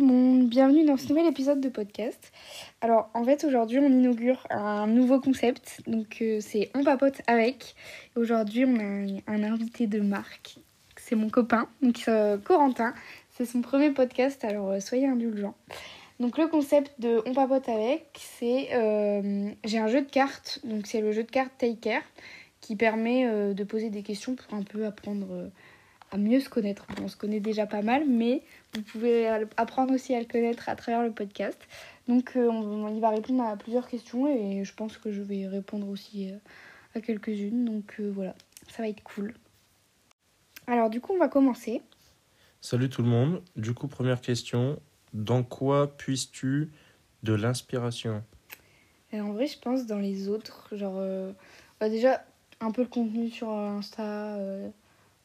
monde, bienvenue dans ce nouvel épisode de podcast. Alors en fait aujourd'hui on inaugure un nouveau concept, donc euh, c'est On papote avec. Aujourd'hui on a un, invité de marque, c'est mon copain, donc euh, Corentin. C'est son premier podcast, alors euh, soyez indulgents. Donc le concept de On papote avec, c'est j'ai un jeu de cartes, donc c'est le jeu de cartes Take Care qui permet de poser des questions pour un peu apprendre à mieux se connaître. on se connaît déjà pas mal, mais vous pouvez apprendre aussi à le connaître à travers le podcast. Donc euh, on, y va répondre à plusieurs questions et je pense que je vais répondre aussi euh, à quelques-unes. Donc euh, voilà, ça va être cool. Alors du coup on va commencer. Salut tout le monde. Du coup première question, dans quoi puisses-tu de l'inspiration? En vrai je pense dans les autres, genre bah, déjà un peu le contenu sur Insta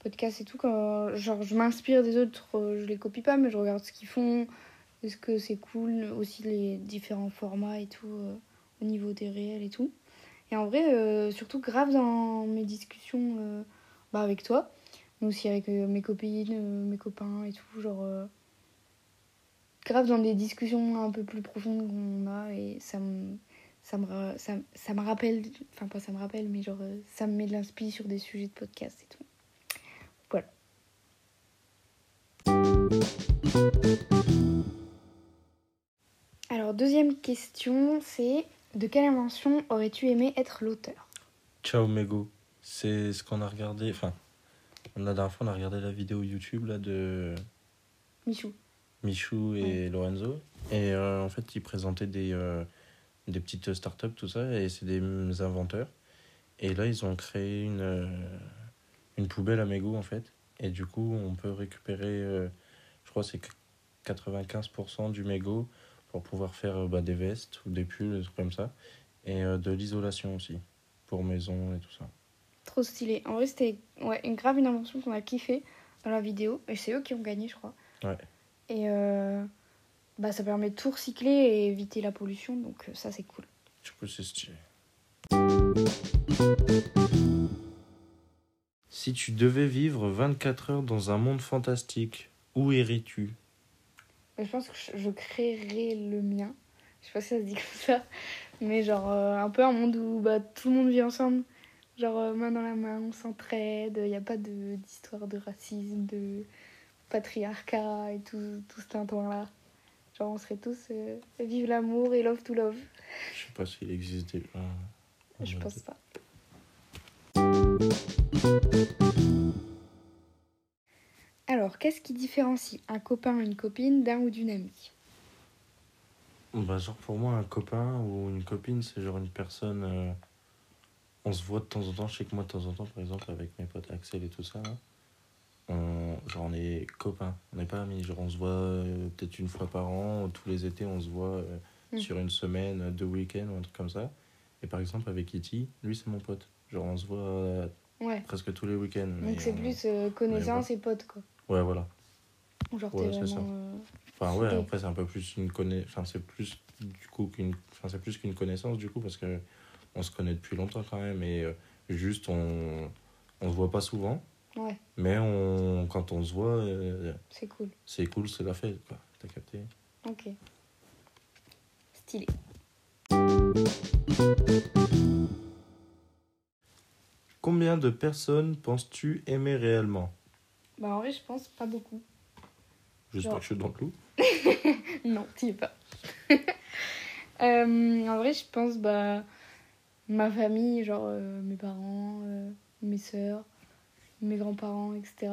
podcast et tout, quand genre, je m'inspire des autres, euh, je les copie pas, mais je regarde ce qu'ils font. Est-ce que c'est cool Aussi les différents formats et tout, euh, au niveau des réels et tout. Et en vrai, euh, surtout grave dans mes discussions bah, avec toi, mais aussi avec mes copines, mes copains et tout, genre. grave dans des discussions un peu plus profondes qu'on a et ça me ça me, ça, ça me rappelle, enfin pas ça me rappelle, mais genre ça me met de l'inspi sur des sujets de podcast et tout. Alors, deuxième question, c'est de quelle invention aurais-tu aimé être l'auteur? Ciao Mego. C'est ce qu'on a regardé. Enfin, la dernière fois, on a regardé la vidéo YouTube là, de. Michou. Michou et Lorenzo. Et euh, en fait, ils présentaient des, euh, des petites startups, tout ça, et c'est des inventeurs. Et là, ils ont créé une, euh, une poubelle à mégots, en fait. Et du coup, on peut récupérer je crois c'est 95% du mégot pour pouvoir faire euh, bah, des vestes ou des pulls, des trucs comme ça. Et euh, de l'isolation aussi, pour maison et tout ça. Trop stylé. En vrai, c'était ouais, une grave une invention qu'on a kiffé dans la vidéo. Et c'est eux qui ont gagné, je crois. Ouais. Et euh, bah, ça permet de tout recycler et éviter la pollution. Donc ça, c'est cool. Du coup, c'est stylé. Si tu devais vivre 24 heures dans un monde fantastique, où irais-tu? Je pense que je créerais le mien. Je sais pas si ça se dit comme ça. Mais genre euh, un peu un monde où bah, tout le monde vit ensemble. Genre euh, main dans la main, on s'entraide. Il n'y a pas d'histoire de, racisme, de patriarcat et tout, tout ce tintouin-là. Genre on serait tous euh, vive l'amour et love to love. Je sais pas s'il existe déjà. Je pense pas. Alors, qu'est-ce qui différencie un copain ou une copine d'un ou d'une amie? Bah, genre pour moi, un copain ou une copine, c'est genre une personne. Euh, on se voit de temps en temps. Je sais que moi, de temps en temps, par exemple, avec mes potes Axel et tout ça, on, genre on est copains, on n'est pas amis. Genre on se voit euh, peut-être une fois par an, tous les étés, on se voit euh, mm. sur une semaine, deux week-ends ou un truc comme ça. Et par exemple, avec Kitty, lui, c'est mon pote. Genre on se voit presque tous les week-ends. Donc c'est plus connaissance et pote, quoi. Ouais, voilà. Genre, ouais, c'est ça. Euh, enfin, ouais, après, c'est un peu plus une connaissance. Enfin, c'est plus, du coup, qu'une. Enfin, c'est plus qu'une connaissance, du coup, parce que on se connaît depuis longtemps quand même, et euh, juste, on. On se voit pas souvent. Ouais. Mais on, quand on se voit. Euh, c'est cool. C'est cool, c'est la fête, quoi. T'as capté? Ok. Stylé. Combien de personnes penses-tu aimer réellement? Bah en vrai, je pense pas beaucoup. J'espère que je suis dans le clou. non, tu es pas. euh, en vrai, je pense bah ma famille, genre euh, mes parents, euh, mes soeurs, mes grands-parents, etc.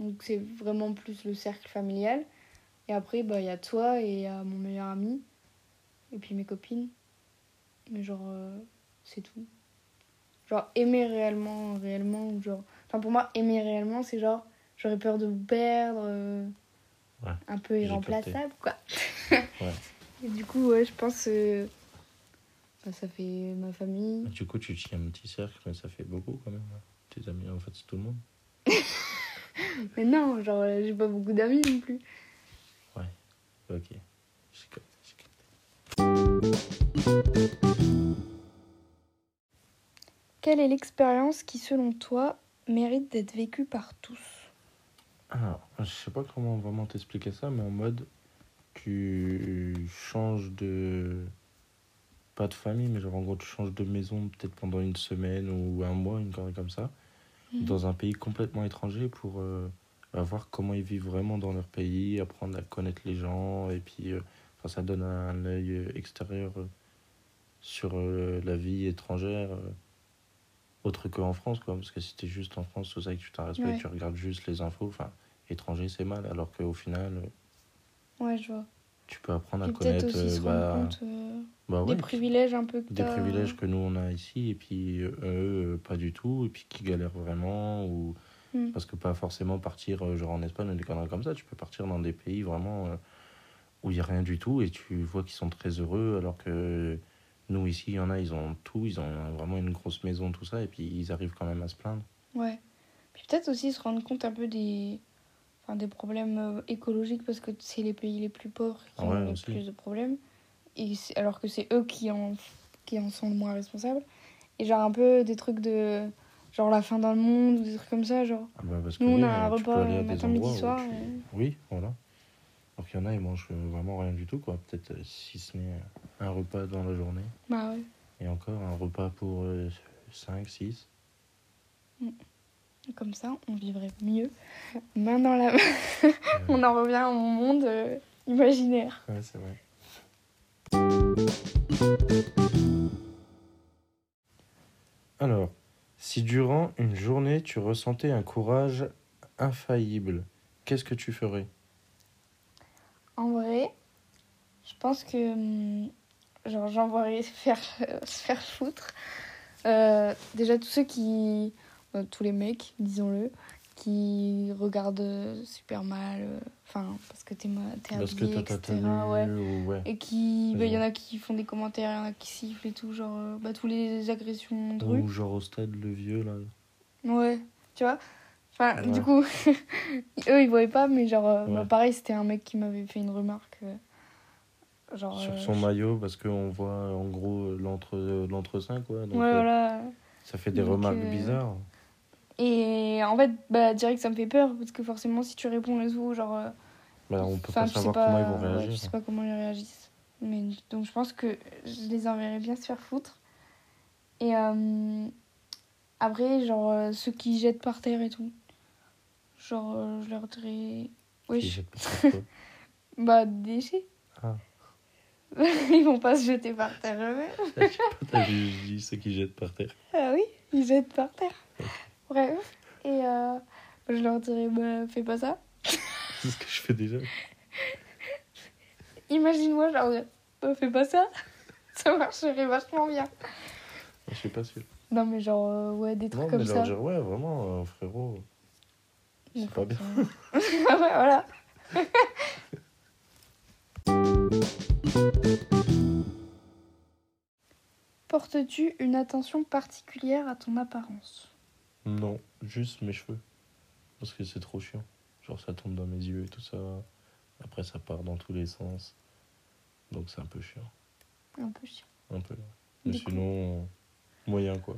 Donc c'est vraiment plus le cercle familial. Et après, bah il y a toi et y a mon meilleur ami. Et puis mes copines. Mais genre, euh, c'est tout. Genre aimer réellement, réellement, genre Enfin, pour moi, aimer réellement, c'est genre, j'aurais peur de vous perdre, euh, un peu irremplaçable, quoi. ouais. Et du coup, ouais, je pense que bah, ça fait ma famille. Du coup, tu tiens un petit cercle, mais ça fait beaucoup quand même. Tes amis, en fait, c'est tout le monde. mais non, genre, j'ai pas beaucoup d'amis non plus. Ouais, ok. Quelle est l'expérience qui, selon toi, mérite d'être vécu par tous? Alors, je sais pas comment vraiment t'expliquer ça, mais en mode, tu changes de. Pas de famille, mais genre en gros, tu changes de maison peut-être pendant une semaine ou un mois, une connerie comme ça, Mhm. dans un pays complètement étranger pour euh, bah, voir comment ils vivent vraiment dans leur pays, apprendre à connaître les gens, et puis euh, ça donne un œil euh, extérieur euh, sur la vie étrangère. Autre qu'en France, quoi. Parce que si t'es juste en France, tout ça, et que tu respectes, Ouais. tu regardes juste les infos, enfin, étranger, c'est mal, alors qu'au final, euh, Ouais, je vois. tu peux apprendre à Puis connaître aussi se euh, bah, compte euh, bah des privilèges un peu que des privilèges que nous on a ici, et puis eux, pas du tout, et puis qui galèrent vraiment, ou Mm. parce que pas forcément partir genre en Espagne ou des conneries comme ça, tu peux partir dans des pays vraiment euh, où il n'y a rien du tout, et tu vois qu'ils sont très heureux, alors que nous ici, il y en a, ils ont tout, ils ont vraiment une grosse maison, tout ça, et puis ils arrivent quand même à se plaindre. Ouais. Puis peut-être aussi se rendre compte un peu des, enfin, des problèmes euh, écologiques parce que c'est les pays les plus pauvres qui ouais, ont le plus de problèmes. Et alors que c'est eux qui en, qui en sont le moins responsables. Et genre un peu des trucs de. Genre la fin dans le monde ou des trucs comme ça. Genre. Ah bah, parce que Nous on oui, a un repas matin, midi, soir. tu- et- Oui, voilà. Alors qu'il y en a, ils mangent euh, vraiment rien du tout, quoi. Peut-être euh, si ce n'est un repas dans la journée. Bah ouais. Et encore un repas pour 5, 6. Comme ça, on vivrait mieux. Main dans la main. on en revient au monde euh, imaginaire. Ouais, c'est vrai. Alors, si durant une journée tu ressentais un courage infaillible, qu'est-ce que tu ferais? En vrai, je pense que hum, genre j'envoierais se faire, se faire foutre. Euh, déjà tous ceux qui... euh, tous les mecs, disons-le, qui regardent euh, super mal. euh, Enfin, parce que t'es que habillé, t'as ta etc. ouais. ou ouais. Et qui... bah, Il y en a qui font des commentaires, il y en a qui sifflent et tout. Genre, bah, tous les agressions de rue. Ou genre au stade le vieux là. Ouais, tu vois Enfin, Ouais. du coup, eux, ils voyaient pas, mais genre, euh, bah, pareil, c'était un mec qui m'avait fait une remarque. euh, genre, Sur euh, son maillot, parce qu'on voit en gros l'entre l'entre-sein quoi. Donc, ouais, voilà. Ça fait des Donc, remarques bizarres. Et en fait, bah, direct, ça me fait peur, parce que forcément, si tu réponds et tout, genre... Bah, on peut pas savoir comment ils vont réagir. je sais pas comment ils réagissent. Mais, donc, je pense que je les enverrais bien se faire foutre. Et après, genre, euh, ceux qui jettent par terre et tout. Genre, euh, je leur dirais... Bah, déchets. Ah. ils vont pas se jeter par terre eux-mêmes. T'as vu, je dis ceux qui jettent par terre. Ah oui, ils jettent par terre. Bref. Et euh, je leur dirais, bah, fais pas ça. C'est ce que je fais déjà. Imagine-moi, genre, bah, fais pas ça. Ça marcherait vachement bien. Je suis pas sûr. Non, mais genre, euh, ouais, des trucs Non, comme mais ça. leur dire, ouais, vraiment, euh, frérot. C'est pas bien. ouais, voilà. Portes-tu une attention particulière à ton apparence? Non, juste mes cheveux. Parce que c'est trop chiant. Genre, ça tombe dans mes yeux et tout ça. Après, ça part dans tous les sens. Donc, c'est un peu chiant. Un peu chiant. Un peu. Mais sinon, moyen quoi.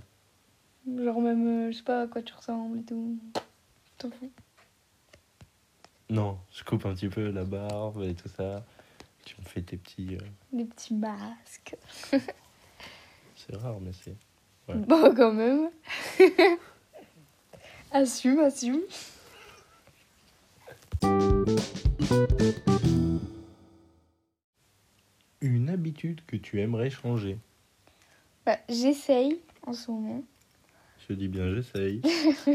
Genre même, euh, je sais pas à quoi tu ressembles et tout. T'en fous Non, je coupe un petit peu la barbe et tout ça. Tu me fais tes petits. euh, Des petits masques. C'est rare, mais c'est. Ouais. Bon, quand même. assume, assume. Une habitude que tu aimerais changer. Bah, J'essaye en ce moment Je dis bien, j'essaye.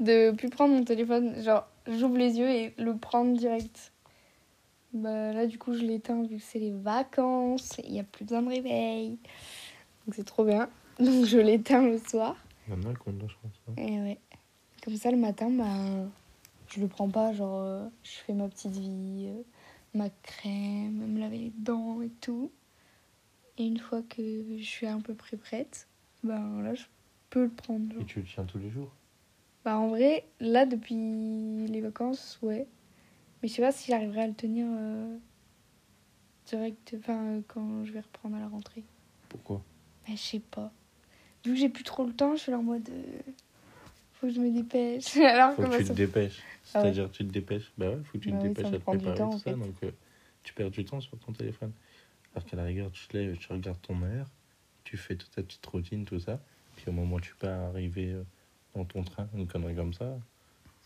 de plus prendre mon téléphone. Genre, j'ouvre les yeux et le prendre direct. Bah, là, du coup, je l'éteins vu que c'est les vacances. Il n'y a plus besoin de réveil. Donc, c'est trop bien. Donc, je l'éteins le soir. Il y en a qui ont de la chance. hein. Et ouais. Comme ça, le matin, bah, je le prends pas. Genre, euh, je fais ma petite vie, euh, ma crème, me laver les dents et tout. Et une fois que je suis à peu près prête, ben là, je peux le prendre. genre. Et tu le tiens tous les jours? Bah, en vrai, là, depuis les vacances, ouais. Mais je sais pas si j'arriverai à le tenir euh, direct, enfin, quand je vais reprendre à la rentrée. Pourquoi? Bah, je sais pas. Vu que j'ai plus trop le temps, je suis là en mode. euh, Faut que je me dépêche. Alors Faut que tu te dépêches. Ah ouais. C'est-à-dire, tu te dépêches. Bah ouais, faut que tu Bah te oui, dépêches à te préparer temps, tout en ça. Donc, euh, tu perds du temps sur ton téléphone. Alors qu'à la rigueur, tu te lèves, tu regardes ton heure, tu fais toute ta petite routine, tout ça. Puis au moment où tu peux arriver euh, dans ton train, une connerie comme ça,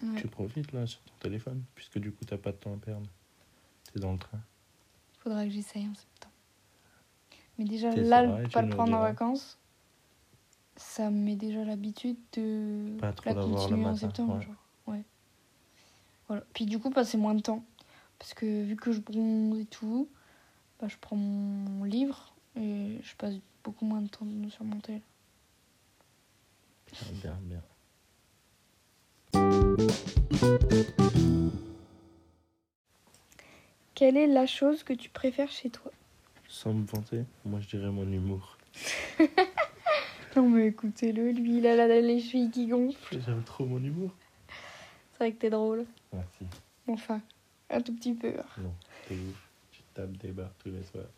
Ouais. tu profites là sur ton téléphone. Puisque du coup, t'as pas de temps à perdre. T'es dans le train. Faudra que j'essaye en septembre. Mais déjà, là, et tu pas le prendre en vacances, ça me met déjà l'habitude de Pas trop la continuer en septembre. ouais. genre. Ouais. Voilà. Puis du coup, passer moins de temps. Parce que vu que je bronze et tout, bah, je prends mon livre et je passe beaucoup moins de temps sur mon tel. Bien, bien. Quelle est la chose que tu préfères chez toi? Sans me vanter, moi je dirais mon humour. Non mais écoutez-le, lui il a la- les chevilles qui gonflent. J'aime trop mon humour. C'est vrai que t'es drôle. Merci. Enfin, un tout petit peu. Non, t'es ouf. Tu tapes des barres tous les soirs.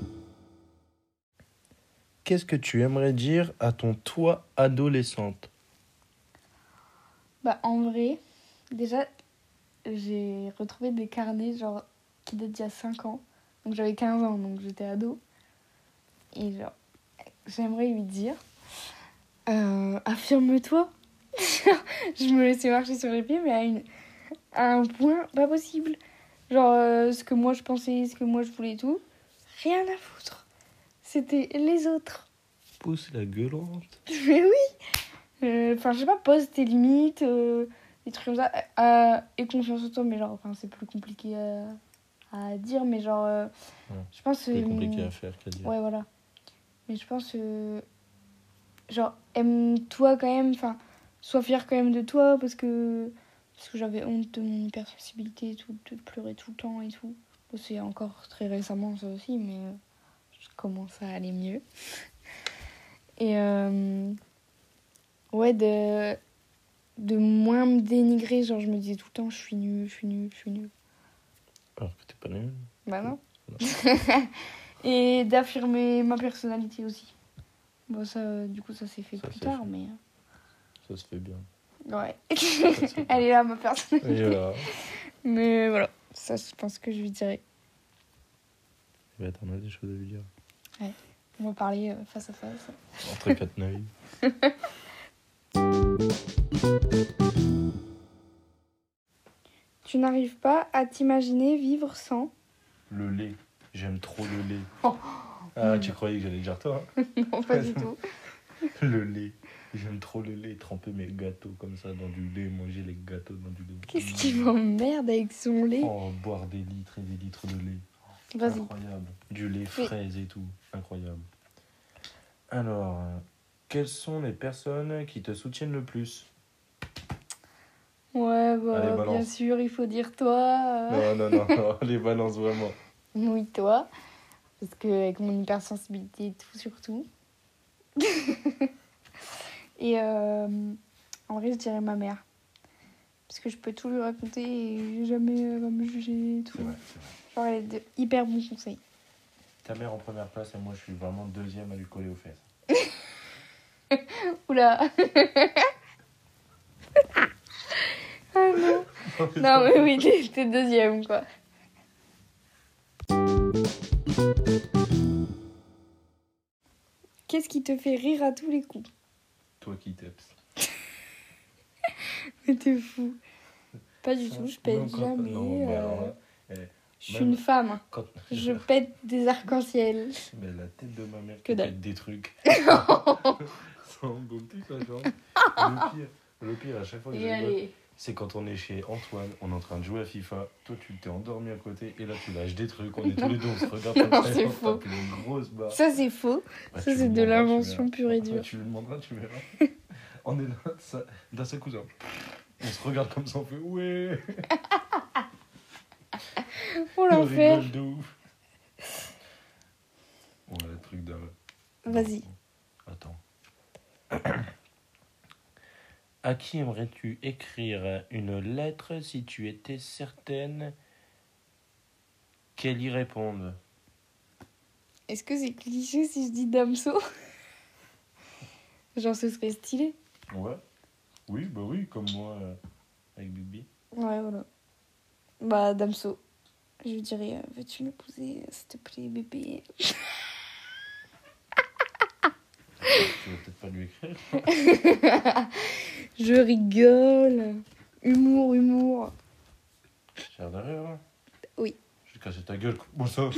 Qu'est-ce que tu aimerais dire à ton toi adolescente? Bah en vrai, déjà, j'ai retrouvé des carnets genre qui datent d'il y a 5 ans. Donc j'avais 15 ans, donc j'étais ado. Et genre, j'aimerais lui dire, euh, affirme-toi. je me laissais marcher sur les pieds, mais à, à un point pas possible. Genre, euh, ce que moi je pensais, ce que moi je voulais et tout, rien à foutre. C'était les autres. Pousse la gueulante. Mais oui Euh, Enfin, je sais pas, pose tes limites, euh, des trucs comme ça. Euh, et confiance en toi, mais genre, enfin, c'est plus compliqué à, à dire, mais genre, euh, Ouais. je pense. C'est euh, compliqué à faire qu'à dire. Ouais, voilà. Mais je pense, euh, genre, aime-toi quand même, enfin, sois fier quand même de toi, parce que, parce que j'avais honte de mon hypersensibilité et tout, de pleurer tout le temps et tout. C'est encore très récemment ça aussi, mais euh, je commence à aller mieux. Et euh, ouais, de, de moins me dénigrer, genre je me disais tout le temps, je suis nulle, je suis nulle, je suis nulle. Alors que t'es pas nul. Bah non. Et d'affirmer ma personnalité aussi. Bon, ça, du coup, ça s'est fait Ça plus tard, fait. mais. Ça se fait bien. euh, Ouais. Ça se fait bien. Elle est là, ma personnalité. Et voilà. Mais voilà, ça, je pense que je lui dirais. Bah, t'en as des choses à lui dire. On va parler euh, face à face. Entre quatre navis. Tu n'arrives pas à t'imaginer vivre sans Le lait. J'aime trop le lait. Oh. Ah, tu croyais que j'allais dire toi hein Non, pas du tout. Le lait. J'aime trop le lait. Tremper mes gâteaux comme ça dans du lait. Manger les gâteaux dans du lait. Qu'est-ce qui m'emmerde avec son lait? Oh, boire des litres et des litres de lait. Incroyable. Du lait Oui. fraise et tout. Incroyable. Alors, euh, quelles sont les personnes qui te soutiennent le plus? Ouais, bah, Allez, bien sûr, il faut dire toi. euh, Non, non, non, non, les balances vraiment. Oui, toi. Parce que avec mon hypersensibilité et tout, surtout. et euh, en vrai, je dirais ma mère. Parce que je peux tout lui raconter et jamais elle va me juger et tout. C'est vrai, c'est vrai. Genre, elle est de hyper bons conseils. Ta mère en première place et moi je suis vraiment deuxième à lui coller aux fesses. Oula Ah non Non, mais oui, t'es deuxième, quoi. Qu'est-ce qui te fait rire à tous les coups? Toi qui t'eps. Mais t'es fou. Pas du tout, je pète jamais. non, bah euh, alors eh, je suis une femme. quand... Je pète des arcs-en-ciel. Mais la tête de ma mère Que qui pète des trucs. Goûter ça, genre. Le pire, le pire, à chaque fois que je c'est quand on est chez Antoine, on est en train de jouer à FIFA, toi tu t'es endormi à côté et là tu lâches des trucs, on est tous les deux, on se regarde Non, comme ça c'est on faux. une grosse barre. Ça, c'est faux. Bah, ça, c'est de l'invention pure et dure. Tu lui demanderas, tu verras. on est là, d'un seul coup, ça. On se regarde comme ça, on fait ouais l'enfer. le truc de... Vas-y. Attends. À qui aimerais-tu écrire une lettre si tu étais certaine qu'elle y réponde? Est-ce que c'est cliché si je dis Damso? Genre, ce serait stylé. Ouais. Oui, bah oui, comme moi euh, avec Bibi. Ouais, voilà. Bah, Damso. Je lui dirais, euh, veux-tu m'épouser, s'il te plaît, bébé? Tu vas peut-être pas lui écrire. Je rigole. Humour, humour. J'ai derrière là Oui. Je vais te casser ta gueule. Bon, ça.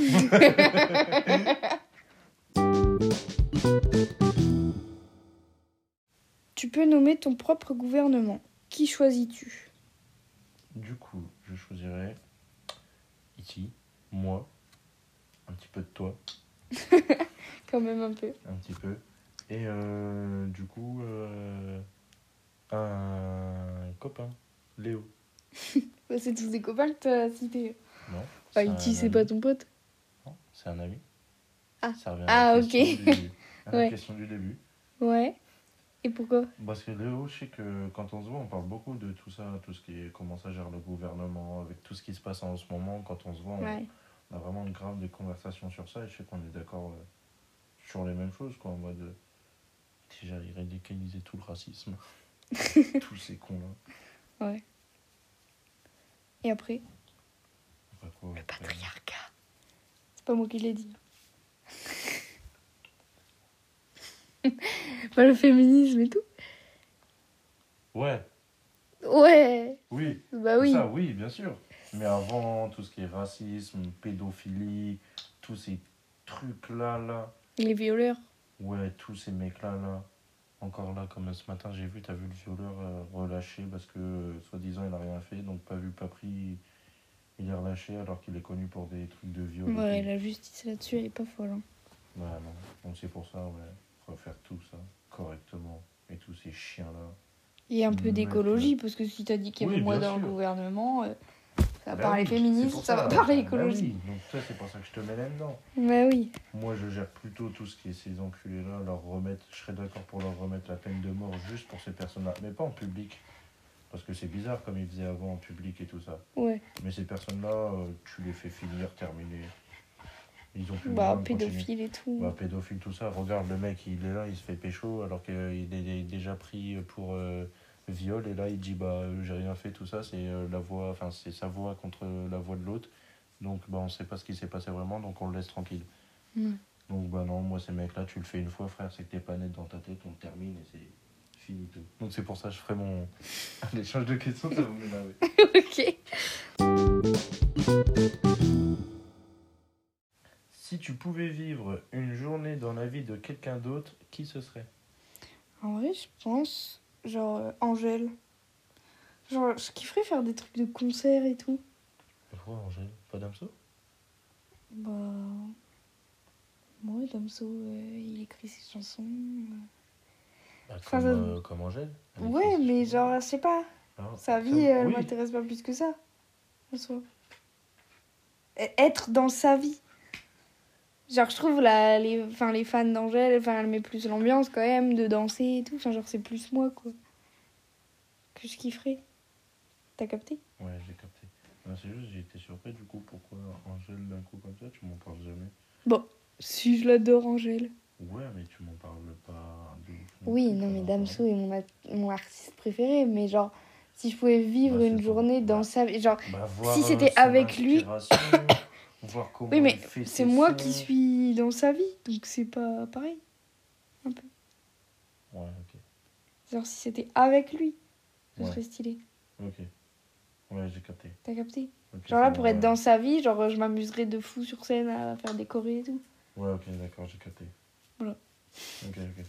Tu peux nommer ton propre gouvernement. Qui choisis-tu? Du coup, je choisirais moi, un petit peu de toi, Quand même un peu. un petit peu. Et euh, du coup, euh, un copain, Léo. Bah, c'est tous des copains que t'as cités. Non Bah, Iti, c'est pas ton pote. Non, C'est un ami. Ah. Ça revient Ah, à la ok. question du- à la Ouais. question du début. Ouais. Et pourquoi? Parce que Léo, je sais que quand on se voit, on parle beaucoup de tout ça, tout ce qui est comment ça gère le gouvernement, avec tout ce qui se passe en ce moment. Quand on se voit, on, Ouais. on a vraiment une grave des conversations sur ça et je sais qu'on est d'accord euh, sur les mêmes choses, quoi, en mode euh, déjà il radicaliser tout le racisme, tous ces cons-là. Et après? Quoi, Le patriarcat. C'est pas moi qui l'ai dit. pas le féminisme et tout Ouais, Ouais. oui, Bah oui. ça, oui, bien sûr. Mais avant, tout ce qui est racisme, pédophilie, tous ces trucs-là, là, Les violeurs. ouais, tous ces mecs-là, là, encore là, comme ce matin, j'ai vu, t'as vu le violeur euh, relâché parce que, euh, soi-disant, il a rien fait, donc pas vu, pas pris, il est relâché alors qu'il est connu pour des trucs de viol. Ouais, la justice là-dessus, elle est pas folle. hein. Ouais, non. Donc c'est pour ça, ouais, faut faire tout ça correctement. Et tous ces chiens-là. Et un peu d'écologie, parce que si t'as dit qu'il y avait Oui, moi bien dans le gouvernement, euh, ça va Bah parler oui, pour ça, va parler écologie. oui, donc toi, c'est pour ça que je te mets là-dedans. Bah oui. Moi, je gère plutôt tout ce qui est ces enculés-là, leur remettre, je serais d'accord pour leur remettre la peine de mort juste pour ces personnes-là, mais pas en public. Parce que c'est bizarre comme ils faisaient avant en public et tout ça. Ouais. Mais ces personnes-là, euh, tu les fais finir, terminer. Ils ont plus Bah, pédophile et tout. Bah, pédophile, tout ça. Regarde, le mec, il est là, il se fait pécho, alors qu'il est déjà pris pour euh, viol, et là, il dit, bah, euh, j'ai rien fait, tout ça, c'est euh, la voix, enfin, c'est sa voix contre la voix de l'autre. Donc, bah, on sait pas ce qui s'est passé vraiment, donc on le laisse tranquille. Ouais. Donc, bah, non, moi, ces mecs-là, tu le fais une fois, frère, c'est que t'es pas net dans ta tête, on termine, et c'est fini tout. Donc, c'est pour ça que je ferai mon. L'échange de questions, ça va m'énerver. ok. Si tu pouvais vivre une journée dans la vie de quelqu'un d'autre, qui ce serait? En vrai, je pense, genre, euh, Angèle. Genre, je kifferais faire des trucs de concert et tout. Pourquoi, Angèle? Pas d'Amso? Bah. Ouais, Damso, euh, il écrit ses chansons. euh. Bah, comme, ça- euh, comme Angèle. Ouais, mais genre, je sais pas. Ah, Sa vie, elle oui. m'intéresse pas plus que ça. En soi. Être dans sa vie. Genre, je trouve la, les, enfin, les fans d'Angèle, enfin, elle met plus l'ambiance quand même, de danser et tout. Enfin, genre, c'est plus moi, quoi. Que je kifferais. T'as capté? Ouais, j'ai capté. C'est juste, j'ai été surpris du coup, pourquoi Angèle d'un coup comme ça, tu m'en parles jamais? Si, je l'adore, Angèle. Ouais, mais tu m'en parles pas de Oui, non, mais Damso est mon, a- mon artiste préféré, mais genre, si je pouvais vivre Bah, une journée dans bah. sa vie, genre, Bah, Si euh, c'était son avec lui- voir comment oui, mais c'est moi qui suis dans sa vie, donc c'est pas pareil. Ouais, ok. Genre, si c'était avec lui, ce Ouais. serait stylé. Ok. Ouais, j'ai capté. T'as capté? Genre là, pour bon, être ouais. dans sa vie, genre, je m'amuserais de fou sur scène à faire des chorés et tout. Ouais, ok, d'accord, j'ai capté. Voilà. Ok, ok.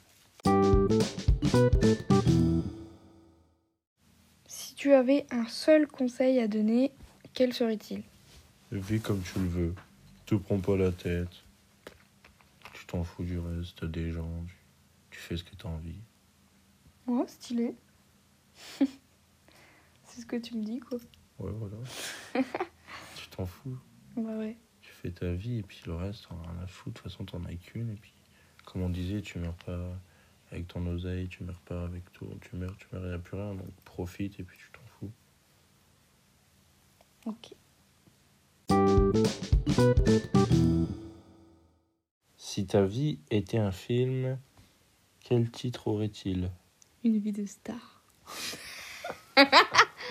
Si tu avais un seul conseil à donner, quel serait-il? Vis comme tu le veux. Te prends pas la tête. Tu t'en fous du reste des gens. Tu, tu fais ce que t'as envie. Oh, stylé. c'est ce que tu me dis, quoi. Ouais, voilà. tu t'en fous. Bah ouais. Tu fais ta vie et puis le reste, t'en as rien à foutre. De toute façon, t'en as qu'une. Et puis, comme on disait, tu meurs pas avec ton oseille, tu meurs pas avec tout. Tu meurs, tu meurs, il n'y a plus rien. Donc profite et puis tu t'en fous. Ok. Si ta vie était un film, Quel titre aurait-il? Une vie de star.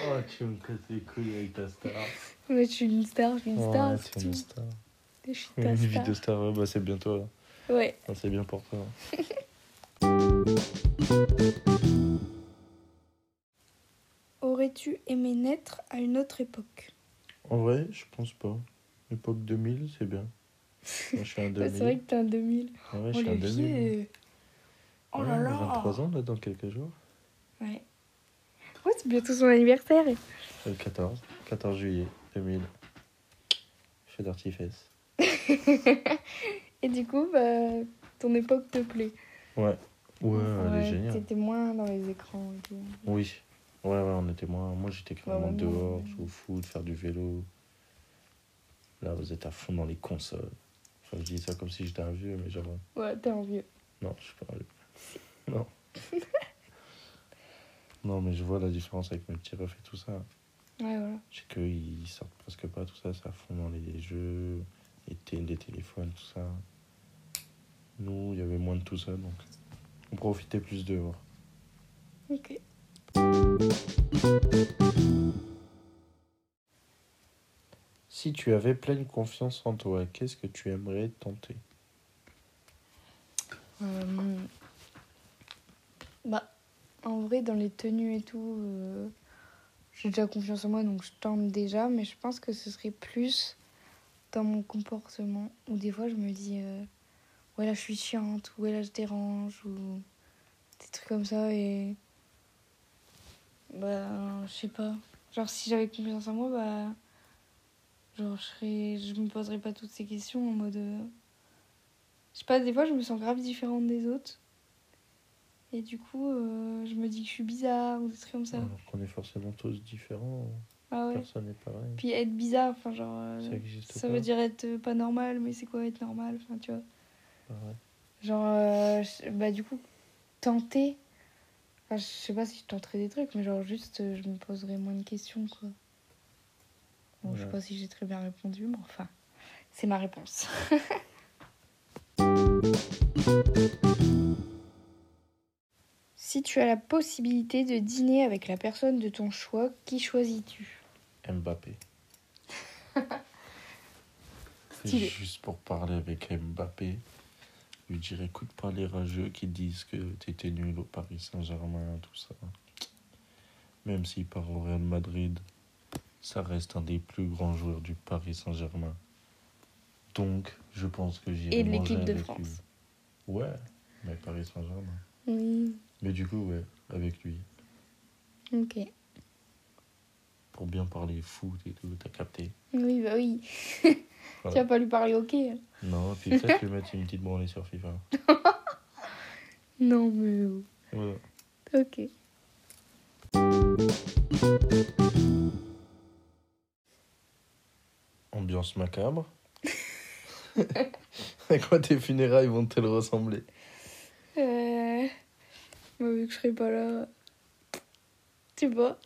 Oh, tu me casses les couilles avec ta star. Ouais, je suis une star, je suis une star. Ouais, c'est une star. Je suis Une vie de star, ouais, bah c'est bien toi. là. Ouais. C'est bien pour toi. Aurais-tu aimé naître à une autre époque? En vrai, je pense pas. Époque 2000, c'est bien. Moi, je suis un Ouais, 2000. C'est vrai que t'es un 2000. Ah ouais, oh je suis un les 2000. vieux. Oh là là. 23 ans, là, dans quelques jours. Ouais. Ouais, c'est bientôt son anniversaire. Le 14. 14 juillet 2000. Feu d'artifice. Et du coup, bah, ton époque te plaît. Ouais. Ouais, elle est géniale. T'étais moins dans les écrans et tout. Oui. Ouais, ouais, on était moins. Moi, j'étais carrément Ouais, dehors, jouer au foot, faire du vélo. Là, vous êtes à fond dans les consoles. Enfin, je dis ça comme si j'étais un vieux, mais genre. Ouais, t'es un vieux. Non, je suis pas un vieux. Non. non, mais je vois la différence avec mes petits refs et tout ça. Ouais, voilà. Sais qu'ils sortent presque pas, tout ça, ça fond dans les jeux, les, les téléphones, tout ça. Nous, il y avait moins de tout ça, donc on profitait plus dehors. Ok. Si tu avais pleine confiance en toi, qu'est-ce que tu aimerais tenter? Euh, Bah, en vrai, dans les tenues et tout, euh, j'ai déjà confiance en moi, donc je tente déjà, mais je pense que ce serait plus dans mon comportement, où des fois je me dis, euh, ouais là je suis chiante, ou ouais là je dérange, ou des trucs comme ça, et bah, je sais pas. Genre, si j'avais confiance en moi, bah, genre, je, serais, je me poserais pas toutes ces questions en mode. euh, je sais pas, des fois je me sens grave différente des autres. Et du coup, euh, je me dis que je suis bizarre ou des trucs comme ça. Alors qu'on est forcément tous différents, Ah ouais. personne n'est pareil. Puis être bizarre, enfin genre. euh, Ça veut dire être pas normal, mais c'est quoi être normal Enfin, tu vois. Pareil. Genre, euh, bah du coup, tenter. Enfin, je sais pas si je tenterais des trucs, mais genre juste, je me poserais moins de questions, quoi. Bon, je sais Ouais. pas si j'ai très bien répondu, mais enfin, c'est ma réponse. si tu as la possibilité de dîner avec la personne de ton choix, qui choisis-tu? Mbappé. Stylé. Juste pour parler avec Mbappé, lui dire écoute pas les rageux qui disent que t'étais nul au Paris Saint-Germain, tout ça. Même s'il part au Real Madrid, ça reste un des plus grands joueurs du Paris Saint-Germain. Donc, je pense que j'irai Et de l'équipe de France. lui. Ouais, mais Paris Saint-Germain. Oui. Mais du coup, ouais, avec lui. Ok. Pour bien parler foot et tout, t'as capté. Oui, bah oui. Voilà. Tu vas pas lui parler ok Non, puis peut-être lui mettre une petite branlée sur FIFA. Non, mais. Voilà. Ok. Ambiance macabre. à quoi tes funérailles vont-elles ressembler? Euh... bah, vu que je serai pas là. Tu vois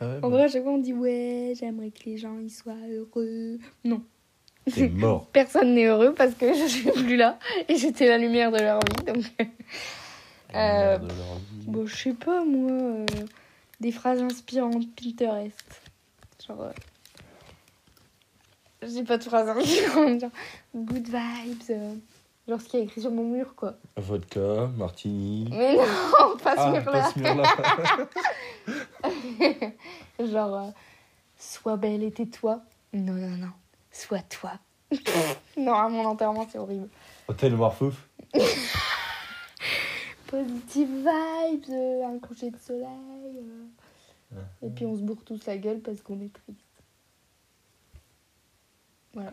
ah ouais, En bah, vrai, à chaque fois, on dit ouais, j'aimerais que les gens ils soient heureux. Non. T'es mort. Personne n'est heureux parce que je suis plus là et j'étais la lumière de leur vie. Donc, Euh, merde de leur vie. bon, je sais pas, moi. euh, des phrases inspirantes Pinterest. Genre. euh, J'ai pas de phrases inspirantes. Genre, good vibes. euh, Genre ce qu'il y a écrit sur mon mur, quoi. Vodka, martini. Mais non, pas ce mur-là. pas ce mur-là. Genre, euh, sois belle et tais-toi. Non, non, non. Sois toi. non, à mon enterrement, c'est horrible. Hôtel Marfouf. Positive vibes, euh, un coucher de soleil. euh, Et puis on se bourre tous la gueule parce qu'on est triste. Voilà.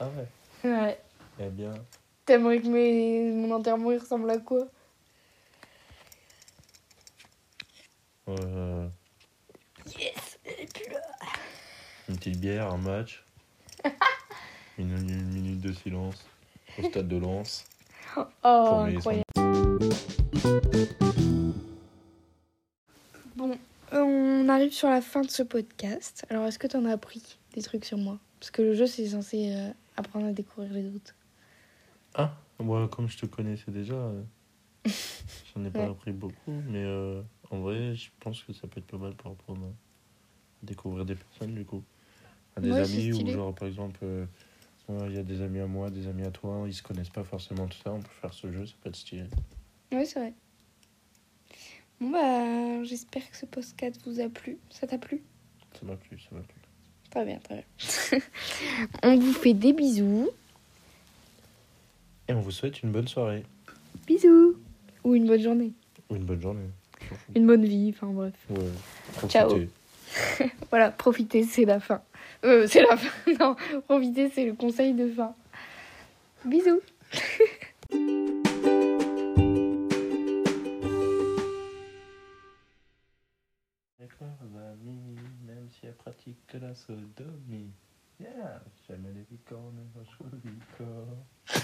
Ah ouais. Ouais. Eh bien, T'aimerais que mes... mon enterrement il ressemble à quoi? Euh, Yes Elle est plus là. une petite bière, un match. une, une minute de silence au stade de Lens. Oh, incroyable. Bon, on arrive sur la fin de ce podcast. Alors, est-ce que t'en as appris? Des trucs sur moi Parce que le jeu, c'est censé euh, apprendre à découvrir les autres. Ah, moi, comme je te connaissais déjà, euh, j'en ai pas Ouais. appris beaucoup, mais euh, en vrai, je pense que ça peut être pas mal pour apprendre à découvrir des personnes, du coup. À des Ouais, amis, ou genre, par exemple, il y a des amis à moi, des amis à toi, ils se connaissent pas forcément tout ça, on peut faire ce jeu, ça peut être stylé. Ouais, c'est vrai. Bon, bah, j'espère que ce podcast vous a plu. Ça t'a plu? Ça m'a plu, ça m'a plu. Très bien, très bien. On vous fait des bisous. Et on vous souhaite une bonne soirée, Bisous. Ou une bonne journée. ou une bonne journée. Une bonne vie, enfin bref. Ouais, Ciao. Voilà, profitez, c'est la fin. Euh, c'est la fin. Non, profitez, c'est le conseil de fin. Bisous. Pratique la sodomie. Yeah, jamais les licornes, un joli corps.